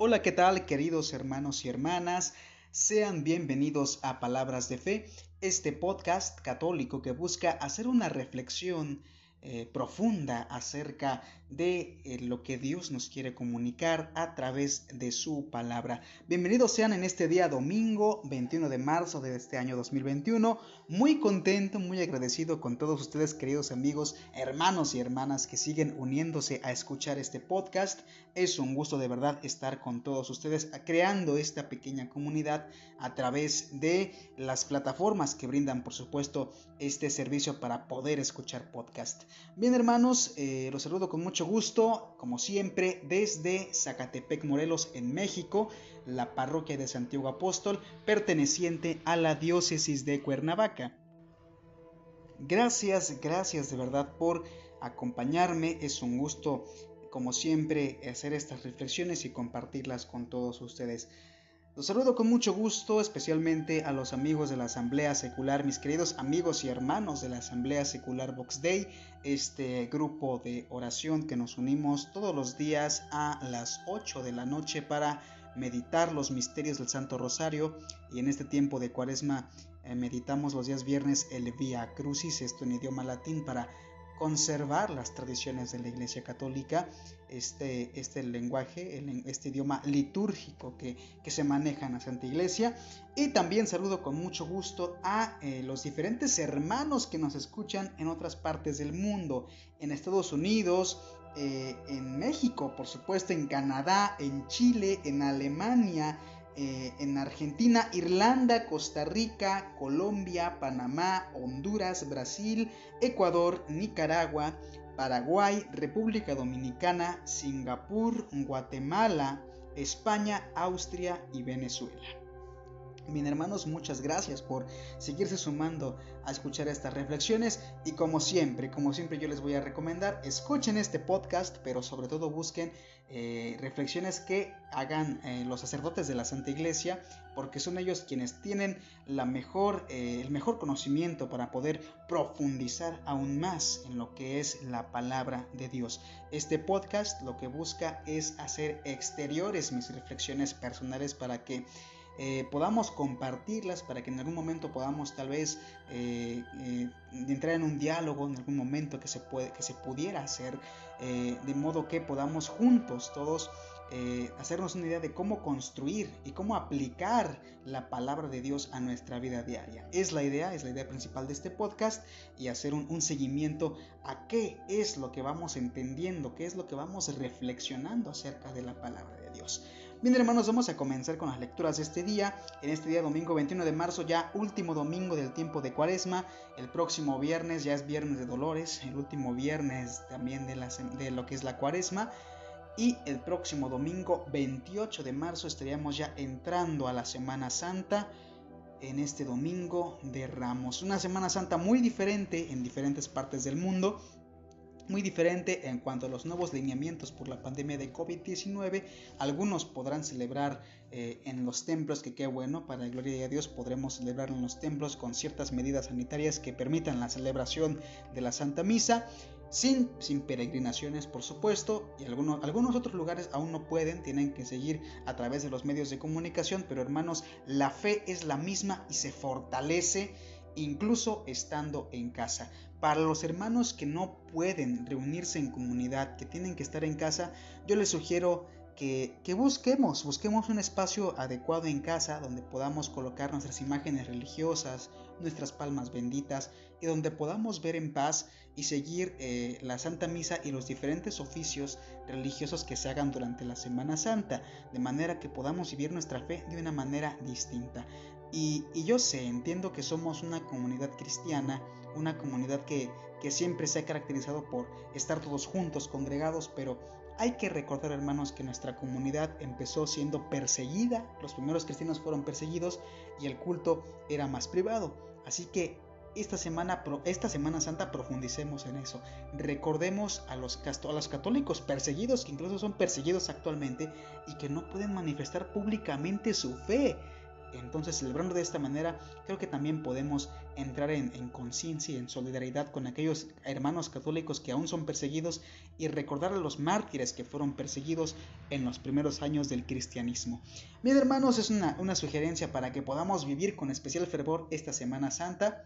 Hola, ¿qué tal queridos hermanos y hermanas? Sean bienvenidos a Palabras de Fe, este podcast católico que busca hacer una reflexión eh, profunda acerca de eh, lo que Dios nos quiere comunicar a través de su palabra. Bienvenidos sean en este día domingo 21 de marzo de este año 2021. Muy contento, muy agradecido con todos ustedes queridos amigos, hermanos y hermanas que siguen uniéndose a escuchar este podcast. Es un gusto de verdad estar con todos ustedes creando esta pequeña comunidad a través de las plataformas que brindan por supuesto este servicio para poder escuchar podcast. Bien hermanos, eh, los saludo con mucho gusto, como siempre, desde Zacatepec, Morelos, en México, la parroquia de Santiago Apóstol, perteneciente a la diócesis de Cuernavaca. Gracias, gracias de verdad por acompañarme. Es un gusto, como siempre, hacer estas reflexiones y compartirlas con todos ustedes. Los saludo con mucho gusto, especialmente a los amigos de la Asamblea Secular, mis queridos amigos y hermanos de la Asamblea Secular Box Day, este grupo de oración que nos unimos todos los días a las 8 de la noche para meditar los misterios del Santo Rosario. Y en este tiempo de cuaresma eh, meditamos los días viernes el Via Crucis, esto en idioma latín para conservar las tradiciones de la Iglesia Católica, este, este lenguaje, este idioma litúrgico que, se maneja en la Santa Iglesia. Y también saludo con mucho gusto a eh, los diferentes hermanos que nos escuchan en otras partes del mundo, en Estados Unidos, eh, en México, por supuesto, en Canadá, en Chile, en Alemania, eh, en Argentina, Irlanda, Costa Rica, Colombia, Panamá, Honduras, Brasil, Ecuador, Nicaragua, Paraguay, República Dominicana, Singapur, Guatemala, España, Austria y Venezuela. Bien hermanos, muchas gracias por seguirse sumando a escuchar estas reflexiones y como siempre, como siempre yo les voy a recomendar, escuchen este podcast, pero sobre todo busquen eh, reflexiones que hagan eh, los sacerdotes de la Santa Iglesia, porque son ellos quienes tienen la mejor, eh, el mejor conocimiento para poder profundizar aún más en lo que es la palabra de Dios. Este podcast lo que busca es hacer exteriores mis reflexiones personales para que eh, podamos compartirlas para que en algún momento podamos tal vez eh, eh, entrar en un diálogo en algún momento que se, puede, que se pudiera hacer, de modo que podamos juntos todos hacernos una idea de cómo construir y cómo aplicar la palabra de Dios a nuestra vida diaria. Es la idea, es la idea principal de este podcast y hacer un, un seguimiento a qué es lo que vamos entendiendo, qué es lo que vamos reflexionando acerca de la palabra de Dios. Bien hermanos, vamos a comenzar con las lecturas de este día. En este día domingo 21 de marzo, ya último domingo del tiempo de cuaresma. El próximo viernes ya es viernes de dolores, el último viernes también de, de lo que es la cuaresma. Y el próximo domingo 28 de marzo estaríamos ya entrando a la Semana Santa en este domingo de Ramos. Una Semana Santa muy diferente en diferentes partes del mundo muy diferente en cuanto a los nuevos lineamientos por la pandemia de COVID-19. Algunos podrán celebrar eh, en los templos, que qué bueno, para la gloria de Dios podremos celebrar en los templos con ciertas medidas sanitarias que permitan la celebración de la Santa Misa. Sin, sin peregrinaciones, por supuesto, y algunos, algunos otros lugares aún no pueden, tienen que seguir a través de los medios de comunicación, pero hermanos, la fe es la misma y se fortalece incluso estando en casa. Para los hermanos que no pueden reunirse en comunidad, que tienen que estar en casa, yo les sugiero que, busquemos, busquemos un espacio adecuado en casa donde podamos colocar nuestras imágenes religiosas, nuestras palmas benditas y donde podamos ver en paz y seguir eh, la Santa Misa y los diferentes oficios religiosos que se hagan durante la Semana Santa, de manera que podamos vivir nuestra fe de una manera distinta. Y, yo sé, entiendo que somos una comunidad cristiana, una comunidad que, que siempre se ha caracterizado por estar todos juntos, congregados, pero hay que recordar, hermanos, que nuestra comunidad empezó siendo perseguida, los primeros cristianos fueron perseguidos y el culto era más privado. Así que esta semana, esta Semana Santa profundicemos en eso. Recordemos a los, a los católicos perseguidos, que incluso son perseguidos actualmente y que no pueden manifestar públicamente su fe Entonces, celebrando de esta manera, creo que también podemos entrar en, conciencia y en solidaridad con aquellos hermanos católicos que aún son perseguidos y recordar a los mártires que fueron perseguidos en los primeros años del cristianismo. Bien, hermanos, es una, una sugerencia para que podamos vivir con especial fervor esta Semana Santa,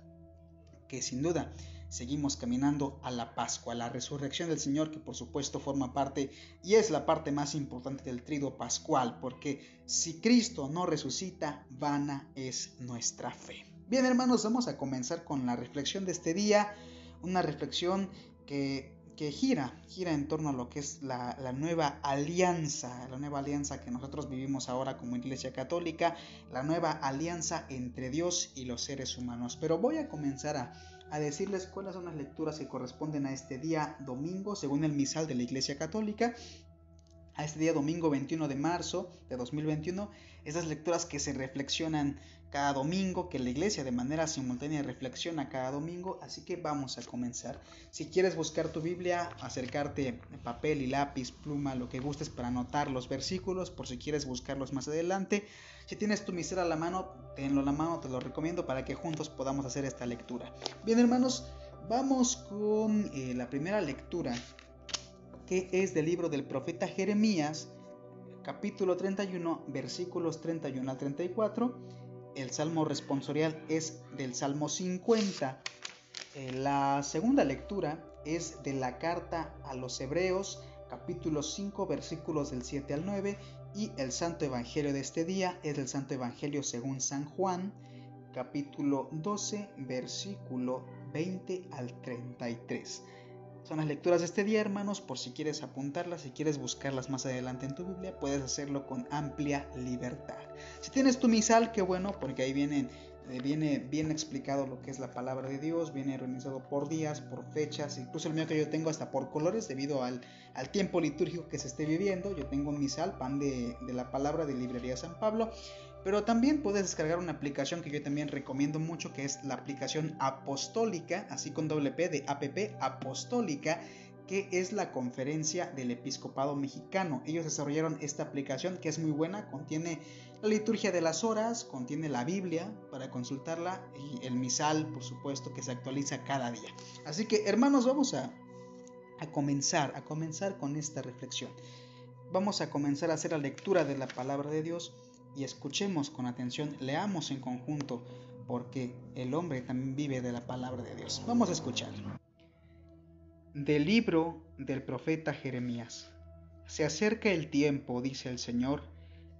que sin duda seguimos caminando a la Pascua, a la resurrección del Señor, que por supuesto forma parte y es la parte más importante del trido pascual, porque si Cristo no resucita, vana es nuestra fe. Bien hermanos, vamos a comenzar con la reflexión de este día, una reflexión que, que gira, gira en torno a lo que es la, la nueva alianza, la nueva alianza que nosotros vivimos ahora como Iglesia Católica, la nueva alianza entre Dios y los seres humanos. Pero voy a comenzar a a decirles cuáles son las lecturas que corresponden a este día domingo, según el misal de la Iglesia Católica, a este día domingo 21 de marzo de 2021, esas lecturas que se reflexionan cada domingo, que la iglesia de manera simultánea reflexiona cada domingo, así que vamos a comenzar. Si quieres buscar tu Biblia, acercarte papel y lápiz, pluma, lo que gustes para anotar los versículos, por si quieres buscarlos más adelante. Si tienes tu misera a la mano, tenlo a la mano, te lo recomiendo para que juntos podamos hacer esta lectura. Bien hermanos, vamos con eh, la primera lectura, que es del libro del profeta Jeremías, capítulo 31, versículos 31 al 34 el salmo responsorial es del Salmo 50. Eh, la segunda lectura es de la carta a los Hebreos, capítulo 5, versículos del 7 al 9. Y el santo evangelio de este día es el santo evangelio según San Juan, capítulo 12, versículo 20 al 33. Son las lecturas de este día, hermanos, por si quieres apuntarlas, si quieres buscarlas más adelante en tu Biblia, puedes hacerlo con amplia libertad. Si tienes tu misal, qué bueno, porque ahí viene, eh, viene bien explicado lo que es la palabra de Dios, viene organizado por días, por fechas, incluso el mío que yo tengo hasta por colores, debido al, al tiempo litúrgico que se esté viviendo. Yo tengo un misal, pan de, de la palabra de Librería San Pablo, pero también puedes descargar una aplicación que yo también recomiendo mucho, que es la aplicación apostólica, así con doble P de APP apostólica, que es la conferencia del episcopado mexicano. Ellos desarrollaron esta aplicación que es muy buena, contiene la liturgia de las horas, contiene la Biblia para consultarla y el misal, por supuesto, que se actualiza cada día. Así que, hermanos, vamos a, a comenzar, a comenzar con esta reflexión. Vamos a comenzar a hacer la lectura de la palabra de Dios y escuchemos con atención, leamos en conjunto, porque el hombre también vive de la palabra de Dios. Vamos a escuchar. Del libro del profeta Jeremías. Se acerca el tiempo, dice el Señor,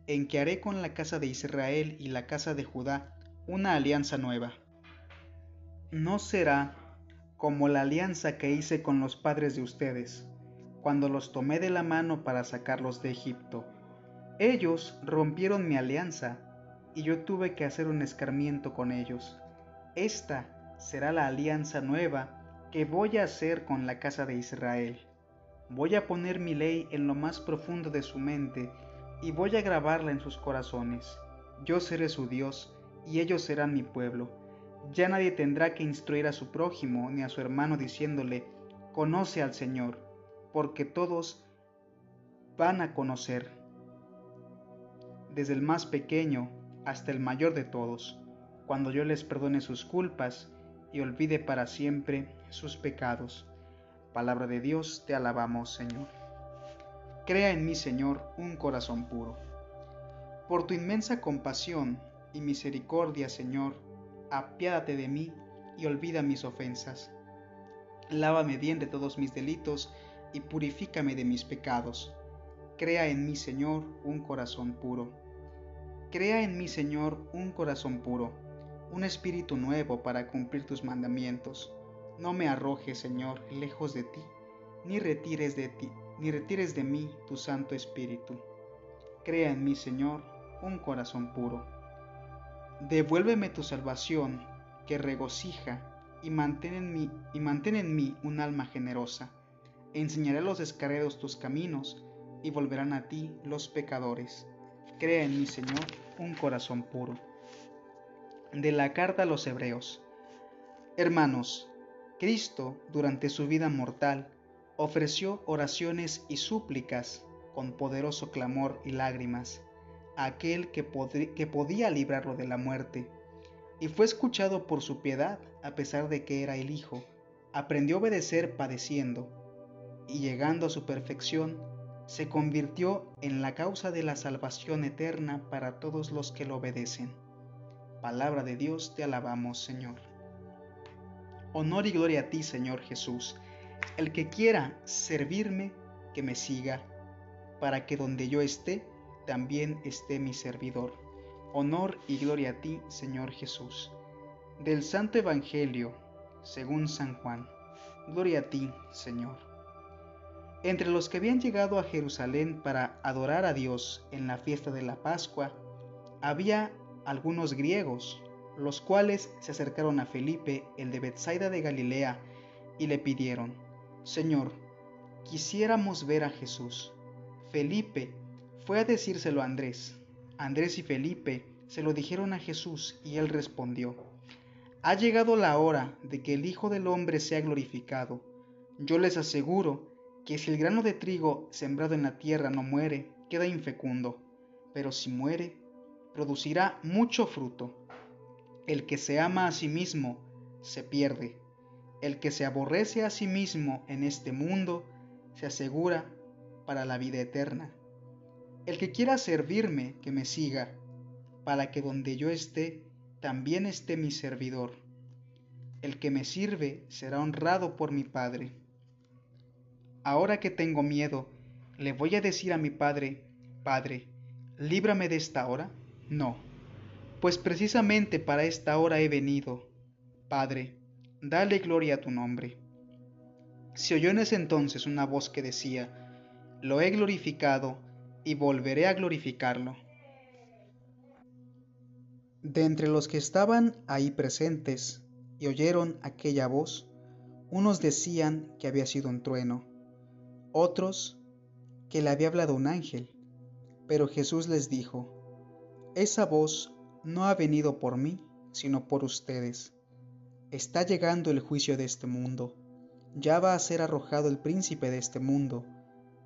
en que haré con la casa de Israel y la casa de Judá una alianza nueva. No será como la alianza que hice con los padres de ustedes, cuando los tomé de la mano para sacarlos de Egipto ellos rompieron mi alianza y yo tuve que hacer un escarmiento con ellos. Esta será la alianza nueva que voy a hacer con la casa de Israel. Voy a poner mi ley en lo más profundo de su mente y voy a grabarla en sus corazones. Yo seré su Dios y ellos serán mi pueblo. Ya nadie tendrá que instruir a su prójimo ni a su hermano diciéndole, conoce al Señor, porque todos van a conocer desde el más pequeño hasta el mayor de todos, cuando yo les perdone sus culpas y olvide para siempre sus pecados. Palabra de Dios, te alabamos, Señor. Crea en mí, Señor, un corazón puro. Por tu inmensa compasión y misericordia, Señor, apiádate de mí y olvida mis ofensas. Lávame bien de todos mis delitos y purifícame de mis pecados. Crea en mí, Señor, un corazón puro Crea en mí, Señor, un corazón puro, un espíritu nuevo para cumplir tus mandamientos. No me arrojes, Señor, lejos de ti, ni retires de ti, ni retires de mí tu Santo Espíritu. Crea en mí, Señor, un corazón puro. Devuélveme tu salvación, que regocija, y mantén en mí, y mantén en mí un alma generosa. Enseñaré a los descarriados tus caminos, y volverán a ti los pecadores. Crea en mí, Señor, corazón puro. De la carta a los Hebreos. Hermanos, Cristo, durante su vida mortal, ofreció oraciones y súplicas con poderoso clamor y lágrimas a aquel que, que podía librarlo de la muerte. Y fue escuchado por su piedad, a pesar de que era el Hijo. Aprendió a obedecer padeciendo, y llegando a su perfección, se convirtió en la causa de la salvación eterna para todos los que lo obedecen. Palabra de Dios, te alabamos, Señor. Honor y gloria a ti, Señor Jesús. El que quiera servirme, que me siga, para que donde yo esté, también esté mi servidor. Honor y gloria a ti, Señor Jesús. Del Santo Evangelio, según San Juan. Gloria a ti, Señor. Entre los que habían llegado a Jerusalén para adorar a Dios en la fiesta de la Pascua, había algunos griegos, los cuales se acercaron a Felipe, el de Bethsaida de Galilea, y le pidieron, Señor, quisiéramos ver a Jesús. Felipe fue a decírselo a Andrés. Andrés y Felipe se lo dijeron a Jesús y él respondió, Ha llegado la hora de que el Hijo del Hombre sea glorificado. Yo les aseguro que si el grano de trigo sembrado en la tierra no muere, queda infecundo, pero si muere, producirá mucho fruto. El que se ama a sí mismo, se pierde. El que se aborrece a sí mismo en este mundo, se asegura para la vida eterna. El que quiera servirme, que me siga, para que donde yo esté, también esté mi servidor. El que me sirve será honrado por mi Padre Ahora que tengo miedo, ¿le voy a decir a mi padre, Padre, líbrame de esta hora? No, pues precisamente para esta hora he venido. Padre, dale gloria a tu nombre. Se oyó en ese entonces una voz que decía, Lo he glorificado y volveré a glorificarlo. De entre los que estaban ahí presentes y oyeron aquella voz, unos decían que había sido un trueno otros que le había hablado un ángel. Pero Jesús les dijo, Esa voz no ha venido por mí, sino por ustedes. Está llegando el juicio de este mundo. Ya va a ser arrojado el príncipe de este mundo.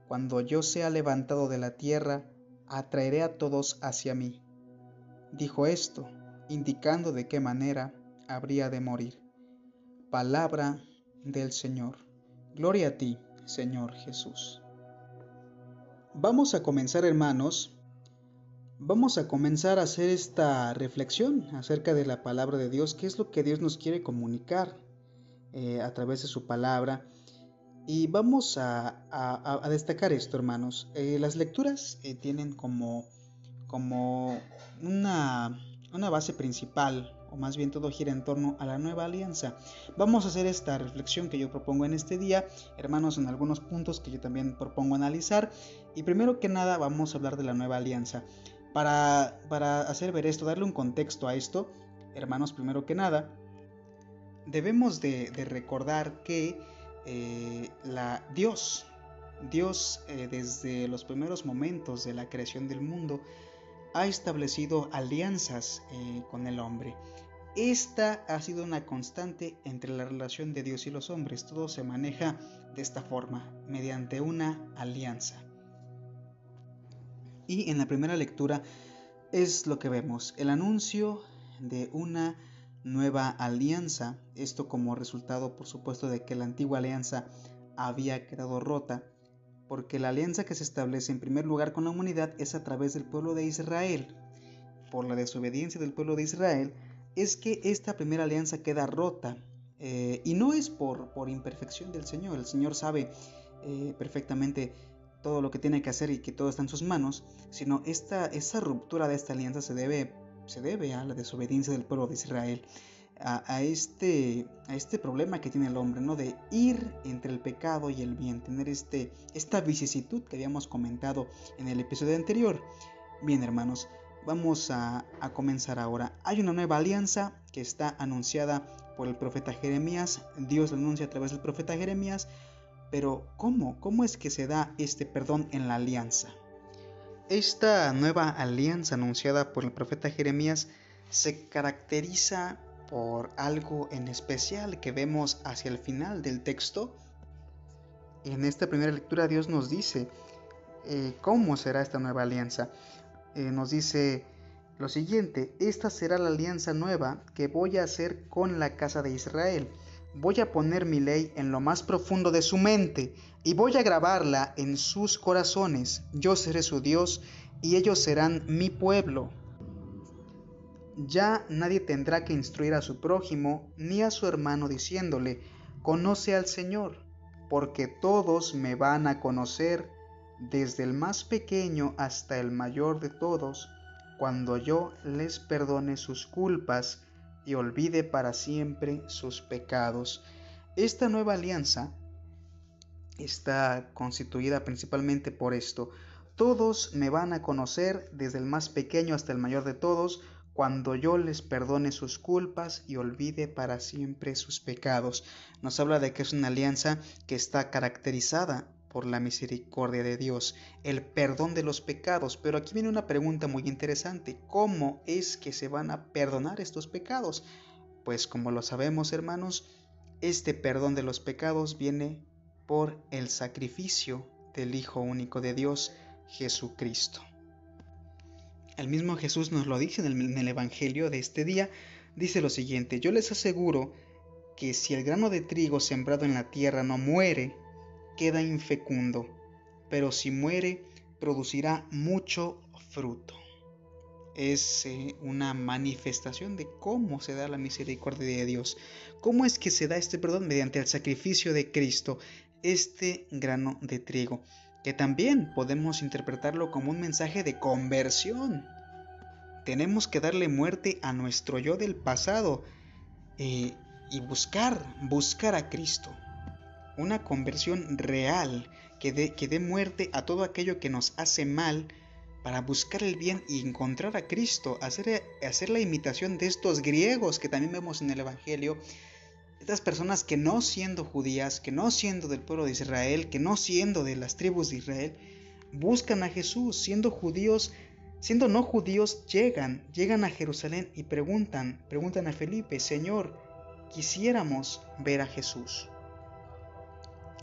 Cuando yo sea levantado de la tierra, atraeré a todos hacia mí. Dijo esto, indicando de qué manera habría de morir. Palabra del Señor. Gloria a ti, Señor Jesús. Vamos a comenzar, hermanos, vamos a comenzar a hacer esta reflexión acerca de la palabra de Dios, qué es lo que Dios nos quiere comunicar eh, a través de su palabra. Y vamos a, destacar esto, hermanos. Eh, las lecturas eh, tienen como, como una, una base principal o más bien todo gira en torno a la nueva alianza. Vamos a hacer esta reflexión que yo propongo en este día, hermanos, en algunos puntos que yo también propongo analizar. Y primero que nada vamos a hablar de la nueva alianza. Para, para hacer ver esto, darle un contexto a esto, hermanos, primero que nada, debemos de, recordar que eh, la Dios, Dios eh, desde los primeros momentos de la creación del mundo, ha establecido alianzas eh, con el hombre. Esta ha sido una constante entre la relación de Dios y los hombres. Todo se maneja de esta forma, mediante una alianza. Y en la primera lectura es lo que vemos, el anuncio de una nueva alianza, esto como resultado por supuesto de que la antigua alianza había quedado rota porque la alianza que se establece en primer lugar con la humanidad es a través del pueblo de Israel. Por la desobediencia del pueblo de Israel es que esta primera alianza queda rota. Eh, y no es por, por, imperfección del Señor, el Señor sabe eh, perfectamente todo lo que tiene que hacer y que todo está en sus manos, sino esta, esa ruptura de esta alianza se debe, se debe a la desobediencia del pueblo de Israel a, este, a este problema que tiene el hombre, ¿no? De ir entre el pecado y el bien, tener este, esta vicisitud que habíamos comentado en el episodio anterior. Bien, hermanos, vamos a, a comenzar ahora. Hay una nueva alianza que está anunciada por el profeta Jeremías. Dios la anuncia a través del profeta Jeremías. Pero ¿cómo? ¿Cómo es que se da este perdón en la alianza? Esta nueva alianza anunciada por el profeta Jeremías se caracteriza por algo en especial que vemos hacia el final del texto. En esta primera lectura Dios nos dice eh, cómo será esta nueva alianza. eh, nos dice lo siguiente, esta será la alianza nueva que voy a hacer con la casa de Israel. Voy a poner mi ley en lo más profundo de su mente y voy a grabarla en sus corazones. Yo seré su Dios y ellos serán mi pueblo. Ya nadie tendrá que instruir a su prójimo ni a su hermano diciéndole, conoce al Señor, porque todos me van a conocer, desde el más pequeño hasta el mayor de todos, cuando yo les perdone sus culpas y olvide para siempre sus pecados. Esta nueva alianza está constituida principalmente por esto. Todos me van a conocer, desde el más pequeño hasta el mayor de todos, cuando yo les perdone sus culpas y olvide para siempre sus pecados. Nos habla de que es una alianza que está caracterizada por la misericordia de Dios, el perdón de los pecados. Pero aquí viene una pregunta muy interesante. ¿Cómo es que se van a perdonar estos pecados? Pues como lo sabemos hermanos, este perdón de los pecados viene por el sacrificio del Hijo único de Dios, Jesucristo. El mismo Jesús nos lo dice en el, Evangelio de este día. Dice lo siguiente, yo les aseguro que si el grano de trigo sembrado en la tierra no muere, queda infecundo, pero si muere, producirá mucho fruto. Es eh, una manifestación de cómo se da la misericordia de Dios. ¿Cómo es que se da este perdón? Mediante el sacrificio de Cristo, este grano de trigo, que también podemos interpretarlo como un mensaje de conversión. Tenemos que darle muerte a nuestro yo del pasado eh, y buscar, buscar a Cristo una conversión real que dé, que muerte a todo aquello que nos hace mal para buscar el bien y encontrar a Cristo, hacer, hacer la imitación de estos griegos que también vemos en el Evangelio, estas personas que no siendo judías, que no siendo del pueblo de Israel, que no siendo de las tribus de Israel, buscan a Jesús, siendo judíos, siendo no judíos, llegan, llegan a Jerusalén y preguntan, preguntan a Felipe, Señor, quisiéramos ver a Jesús.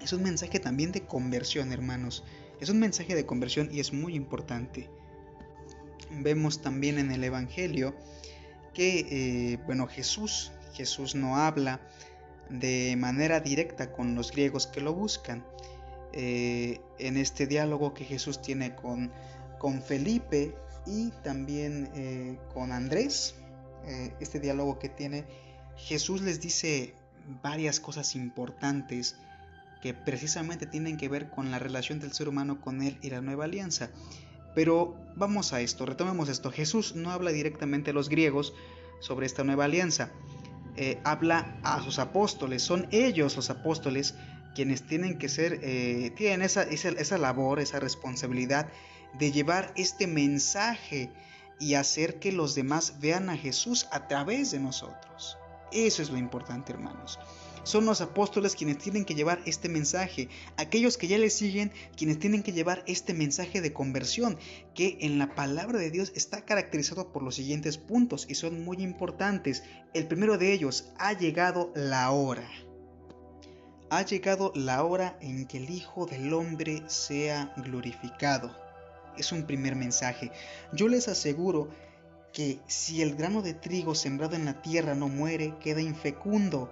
Es un mensaje también de conversión, hermanos. Es un mensaje de conversión y es muy importante. Vemos también en el Evangelio que, eh, bueno, Jesús, Jesús no habla de manera directa con los griegos que lo buscan. Eh, en este diálogo que Jesús tiene con, con Felipe y también eh, con Andrés, este diálogo que tiene, Jesús les dice varias cosas importantes que precisamente tienen que ver con la relación del ser humano con Él y la nueva alianza. Pero vamos a esto, retomemos esto. Jesús no habla directamente a los griegos sobre esta nueva alianza. Eh, habla a sus apóstoles, son ellos los apóstoles quienes tienen que ser, eh, tienen esa, esa, esa labor, esa responsabilidad de llevar este mensaje y hacer que los demás vean a Jesús a través de nosotros. Eso es lo importante, hermanos. Son los apóstoles quienes tienen que llevar este mensaje, aquellos que ya le siguen, quienes tienen que llevar este mensaje de conversión, que en la palabra de Dios está caracterizado por los siguientes puntos y son muy importantes. El primero de ellos, ha llegado la hora. Ha llegado la hora en que el Hijo del Hombre sea glorificado. Es un primer mensaje. Yo les aseguro que si el grano de trigo sembrado en la tierra no muere, queda infecundo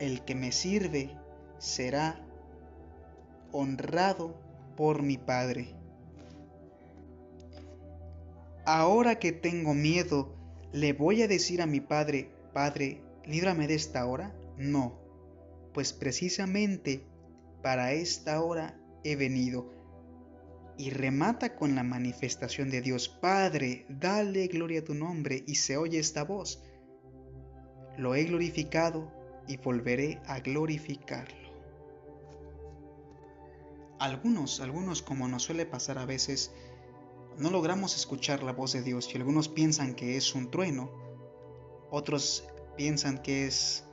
el que me sirve será honrado por mi Padre. Ahora que tengo miedo, ¿le voy a decir a mi Padre, Padre, líbrame de esta hora? No, pues precisamente para esta hora he venido. Y remata con la manifestación de Dios, Padre, dale gloria a tu nombre, y se oye esta voz. Lo he glorificado y volveré a glorificarlo. Algunos, algunos como nos suele pasar a veces, no logramos escuchar la voz de Dios y algunos piensan que es un trueno, otros piensan que es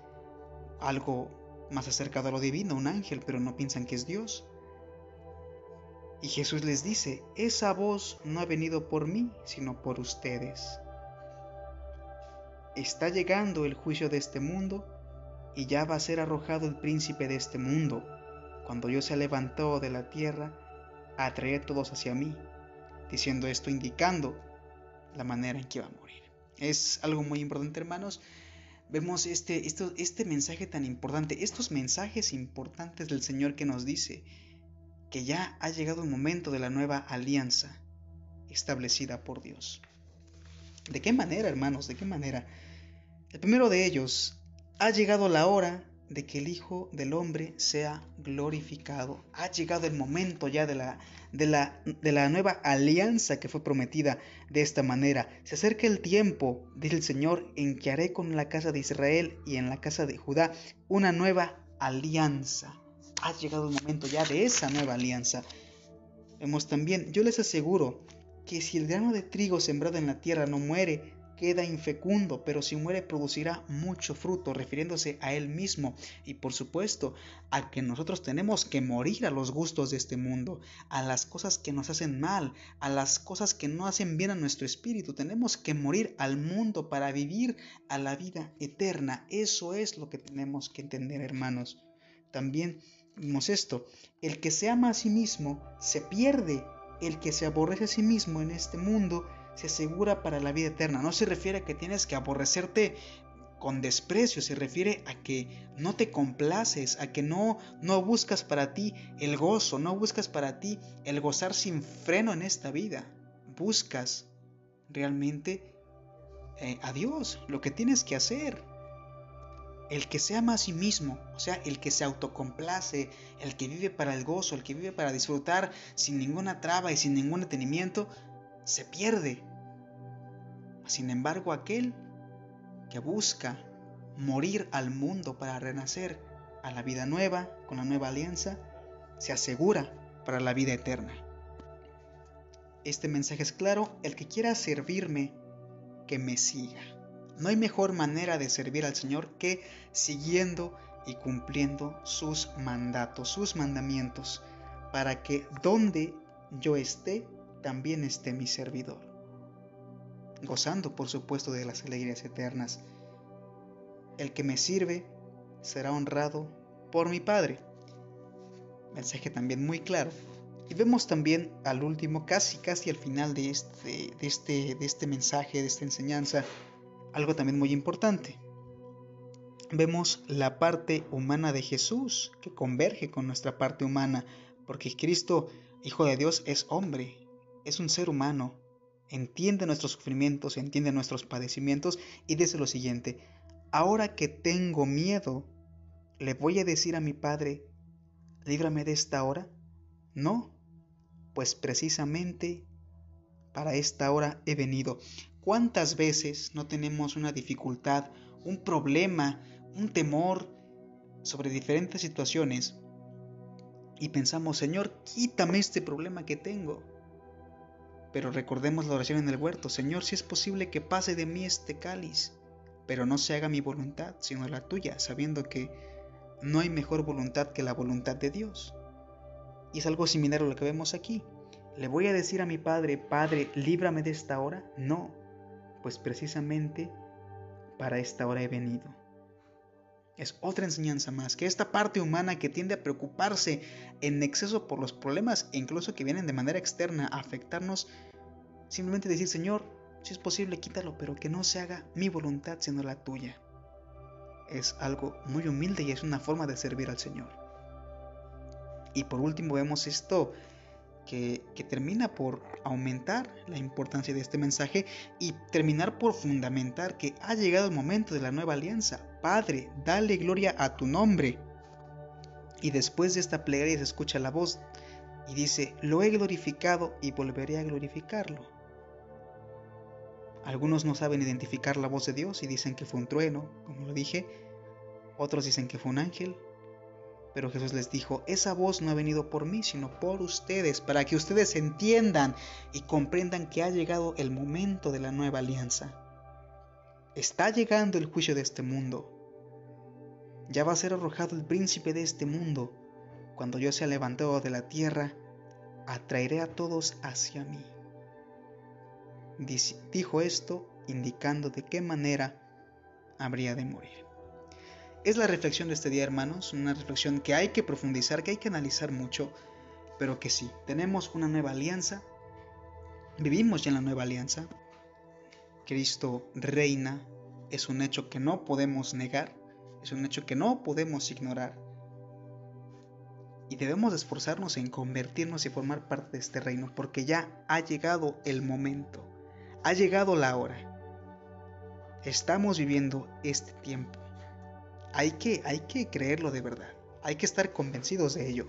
algo más acercado a lo divino, un ángel, pero no piensan que es Dios. Y Jesús les dice, esa voz no ha venido por mí, sino por ustedes. Está llegando el juicio de este mundo y ya va a ser arrojado el príncipe de este mundo. Cuando yo se levantó de la tierra, atraer todos hacia mí, diciendo esto, indicando la manera en que va a morir. Es algo muy importante, hermanos. Vemos este, este mensaje tan importante, estos mensajes importantes del Señor que nos dice que ya ha llegado el momento de la nueva alianza establecida por Dios. ¿De qué manera, hermanos? ¿De qué manera? El primero de ellos, ha llegado la hora de que el Hijo del Hombre sea glorificado. Ha llegado el momento ya de la, de la, de la nueva alianza que fue prometida de esta manera. Se acerca el tiempo, dice el Señor, en que haré con la casa de Israel y en la casa de Judá una nueva alianza. Ha llegado el momento ya de esa nueva alianza. Vemos también, yo les aseguro que si el grano de trigo sembrado en la tierra no muere, queda infecundo, pero si muere producirá mucho fruto, refiriéndose a él mismo y por supuesto a que nosotros tenemos que morir a los gustos de este mundo, a las cosas que nos hacen mal, a las cosas que no hacen bien a nuestro espíritu. Tenemos que morir al mundo para vivir a la vida eterna. Eso es lo que tenemos que entender, hermanos. También vimos esto, el que se ama a sí mismo se pierde, el que se aborrece a sí mismo en este mundo se asegura para la vida eterna. No se refiere a que tienes que aborrecerte con desprecio, se refiere a que no te complaces, a que no, no buscas para ti el gozo, no buscas para ti el gozar sin freno en esta vida. Buscas realmente eh, a Dios, lo que tienes que hacer. El que se ama a sí mismo, o sea, el que se autocomplace, el que vive para el gozo, el que vive para disfrutar sin ninguna traba y sin ningún detenimiento, se pierde. Sin embargo, aquel que busca morir al mundo para renacer a la vida nueva, con la nueva alianza, se asegura para la vida eterna. Este mensaje es claro, el que quiera servirme, que me siga. No hay mejor manera de servir al Señor que siguiendo y cumpliendo sus mandatos, sus mandamientos, para que donde yo esté, también esté mi servidor, gozando por supuesto de las alegrías eternas. El que me sirve será honrado por mi Padre. Mensaje también muy claro. Y vemos también al último, casi casi al final de este, de este, de este mensaje, de esta enseñanza, algo también muy importante. Vemos la parte humana de Jesús que converge con nuestra parte humana, porque Cristo, Hijo de Dios, es hombre, es un ser humano, entiende nuestros sufrimientos, entiende nuestros padecimientos y dice lo siguiente, ahora que tengo miedo, ¿le voy a decir a mi Padre, líbrame de esta hora? No, pues precisamente para esta hora he venido. ¿Cuántas veces no tenemos una dificultad, un problema, un temor sobre diferentes situaciones y pensamos, Señor, quítame este problema que tengo? Pero recordemos la oración en el huerto, Señor, si es posible que pase de mí este cáliz, pero no se haga mi voluntad, sino la tuya, sabiendo que no hay mejor voluntad que la voluntad de Dios. Y es algo similar a lo que vemos aquí. ¿Le voy a decir a mi Padre, Padre, líbrame de esta hora? No, pues precisamente para esta hora he venido. Es otra enseñanza más, que esta parte humana que tiende a preocuparse en exceso por los problemas, e incluso que vienen de manera externa a afectarnos, simplemente decir, Señor, si es posible, quítalo, pero que no se haga mi voluntad, sino la tuya. Es algo muy humilde y es una forma de servir al Señor. Y por último vemos esto que, termina por aumentar la importancia de este mensaje y terminar por fundamentar que ha llegado el momento de la nueva alianza. Padre, dale gloria a tu nombre. Y después de esta plegaria se escucha la voz y dice, lo he glorificado y volveré a glorificarlo. Algunos no saben identificar la voz de Dios y dicen que fue un trueno, como lo dije. Otros dicen que fue un ángel. Pero Jesús les dijo, esa voz no ha venido por mí, sino por ustedes, para que ustedes entiendan y comprendan que ha llegado el momento de la nueva alianza. Está llegando el juicio de este mundo. Ya va a ser arrojado el príncipe de este mundo. Cuando yo sea levantado de la tierra, atraeré a todos hacia mí. Dijo esto indicando de qué manera habría de morir. Es la reflexión de este día, hermanos, una reflexión que hay que profundizar, que hay que analizar mucho, pero que sí, tenemos una nueva alianza, vivimos ya en la nueva alianza, Cristo reina, es un hecho que no podemos negar, es un hecho que no podemos ignorar. Y debemos esforzarnos en convertirnos y formar parte de este reino, porque ya ha llegado el momento, ha llegado la hora. Estamos viviendo este tiempo hay que, hay que creerlo de verdad, hay que estar convencidos de ello.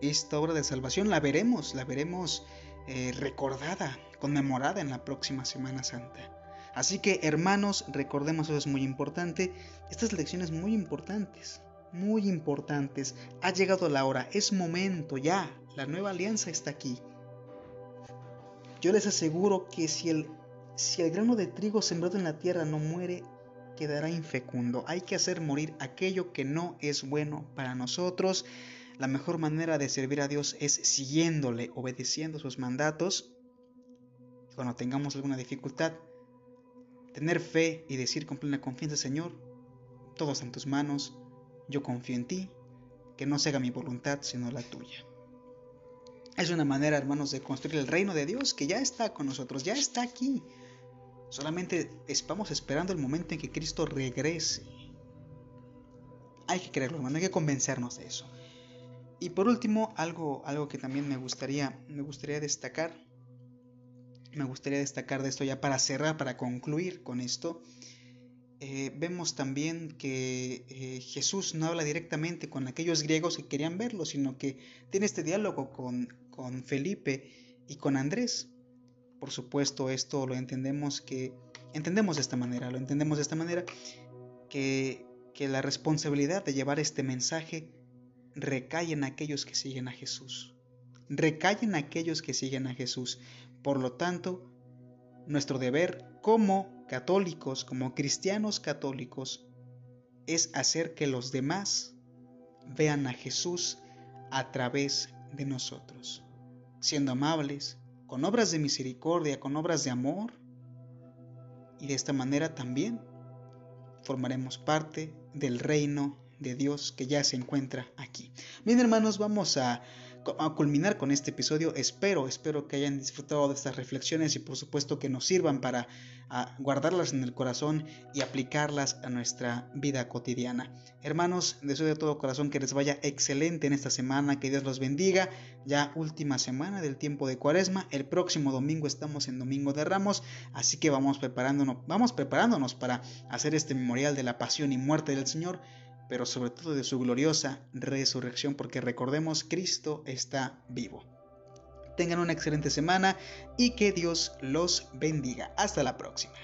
Esta obra de salvación la veremos, la veremos eh, recordada, conmemorada en la próxima Semana Santa. Así que hermanos, recordemos eso es muy importante, estas lecciones muy importantes, muy importantes. Ha llegado la hora, es momento ya, la nueva alianza está aquí. Yo les aseguro que si el, si el grano de trigo sembrado en la tierra no muere, quedará infecundo. Hay que hacer morir aquello que no es bueno para nosotros. La mejor manera de servir a Dios es siguiéndole, obedeciendo sus mandatos. Cuando tengamos alguna dificultad, tener fe y decir con plena confianza, Señor, todo está en tus manos, yo confío en ti, que no se haga mi voluntad sino la tuya. Es una manera, hermanos, de construir el reino de Dios que ya está con nosotros, ya está aquí. Solamente estamos esperando el momento en que Cristo regrese. Hay que creerlo, hermano, hay que convencernos de eso. Y por último, algo, algo que también me gustaría, me gustaría destacar, me gustaría destacar de esto ya para cerrar, para concluir con esto. Eh, vemos también que eh, Jesús no habla directamente con aquellos griegos que querían verlo, sino que tiene este diálogo con, con Felipe y con Andrés. Por supuesto, esto lo entendemos que entendemos de esta manera, lo entendemos de esta manera que, que la responsabilidad de llevar este mensaje recae en aquellos que siguen a Jesús. Recae en aquellos que siguen a Jesús. Por lo tanto, nuestro deber como católicos, como cristianos católicos, es hacer que los demás vean a Jesús a través de nosotros, siendo amables, con obras de misericordia, con obras de amor. Y de esta manera también formaremos parte del reino de Dios que ya se encuentra aquí. Bien hermanos, vamos a a culminar con este episodio. Espero, espero que hayan disfrutado de estas reflexiones y por supuesto que nos sirvan para guardarlas en el corazón y aplicarlas a nuestra vida cotidiana. Hermanos, deseo de todo corazón que les vaya excelente en esta semana, que Dios los bendiga. Ya última semana del tiempo de Cuaresma, el próximo domingo estamos en Domingo de Ramos, así que vamos preparándonos, vamos preparándonos para hacer este memorial de la pasión y muerte del Señor pero sobre todo de su gloriosa resurrección, porque recordemos, Cristo está vivo. Tengan una excelente semana y que Dios los bendiga. Hasta la próxima.